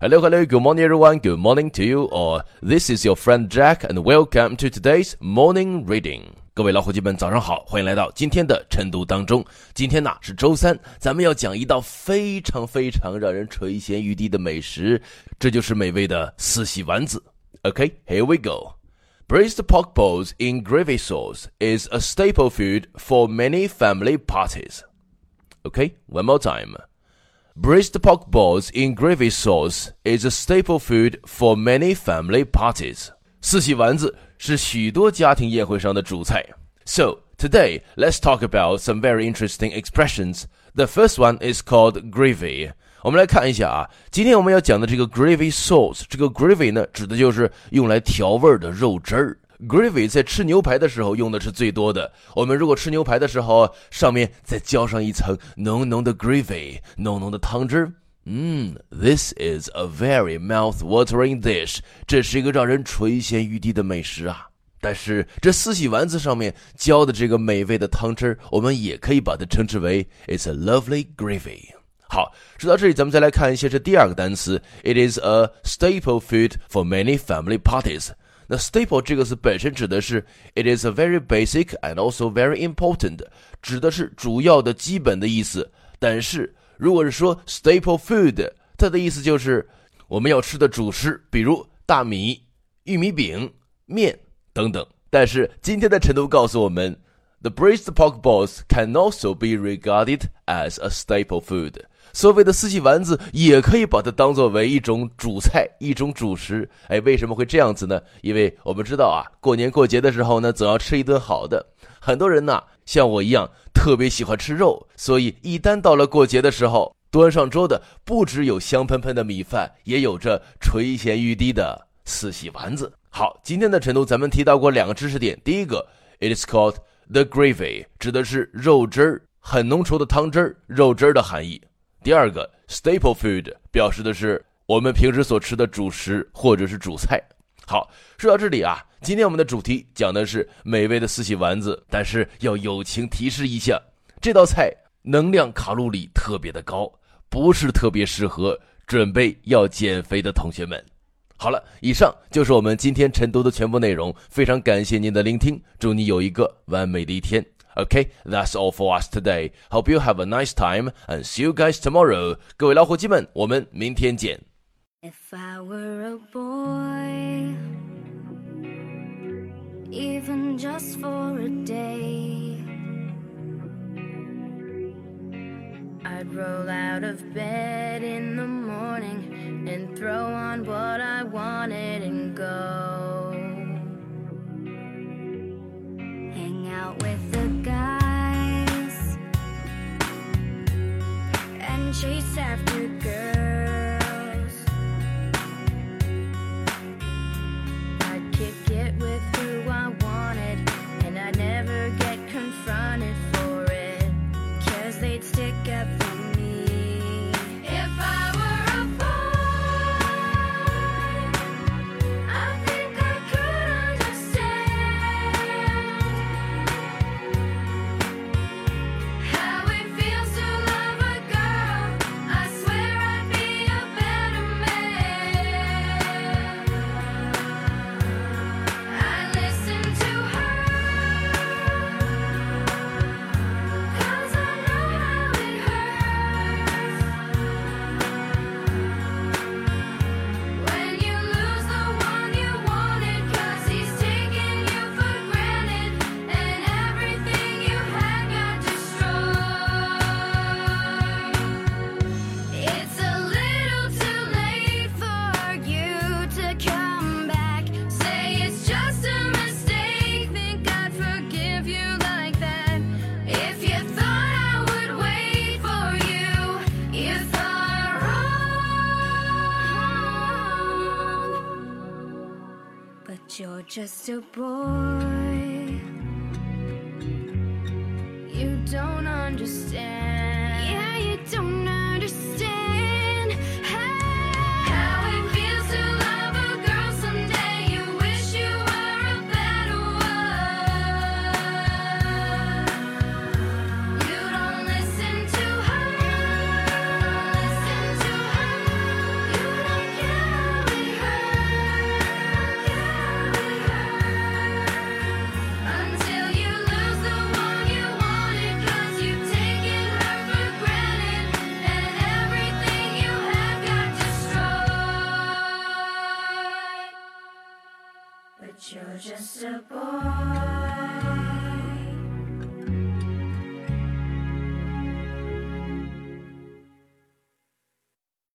Hello, hello, good morning, everyone. Good morning to you. Or this is your friend Jack, and welcome to today's morning reading. 各位老伙计们，早上好，欢迎来到今天的晨读当中。今天呢是周三，咱们要讲一道非常非常让人垂涎欲滴的美食，这就是美味的四喜丸子。Okay, here we go. Braised pork balls in gravy sauce is a staple food for many family parties. Okay, one more time. Braised pork balls in gravy sauce is a staple food for many family parties. 四喜丸子是许多家庭宴会上的主菜。So today, let's talk about some very interesting expressions. The first one is called gravy. 我们来看一下啊，今天我们要讲的这个 gravy sauce，这个 gravy 呢，指的就是用来调味的肉汁儿。 Gravy 在吃牛排的时候用的是最多的。我们如果吃牛排的时候，上面再浇上一层浓浓的 gravy，浓浓的汤汁，嗯，This is a very mouth-watering dish。这是一个让人垂涎欲滴的美食啊！但是这四喜丸子上面浇的这个美味的汤汁，我们也可以把它称之为 It's a lovely gravy。好，说到这里，咱们再来看一下这第二个单词，It is a staple food for many family parties。那 staple 这个词本身指的是 it is a very basic and also very important，指的是主要的、基本的意思。但是如果是说 staple food，它的意思就是我们要吃的主食，比如大米、玉米饼、面等等。但是今天的晨读告诉我们，the braised pork balls can also be regarded as a staple food。所谓的四喜丸子也可以把它当作为一种主菜，一种主食。哎，为什么会这样子呢？因为我们知道啊，过年过节的时候呢，总要吃一顿好的。很多人呢，像我一样，特别喜欢吃肉，所以一旦到了过节的时候，端上桌的不只有香喷喷的米饭，也有着垂涎欲滴的四喜丸子。好，今天的晨读咱们提到过两个知识点，第一个，it is called the gravy，指的是肉汁儿，很浓稠的汤汁儿，肉汁儿的含义。第二个 staple food 表示的是我们平时所吃的主食或者是主菜。好，说到这里啊，今天我们的主题讲的是美味的四喜丸子，但是要友情提示一下，这道菜能量卡路里特别的高，不是特别适合准备要减肥的同学们。好了，以上就是我们今天晨读的全部内容，非常感谢您的聆听，祝你有一个完美的一天。Okay, that's all for us today. Hope you have a nice time and see you guys tomorrow. 各位老伙计们，我们明天见。If I were a boy, even just for a day, I'd roll out of bed in the morning and throw on what I wanted and go. Chase after girls. You're just a boy. You don't understand. Yeah, you don't understand. just a boy.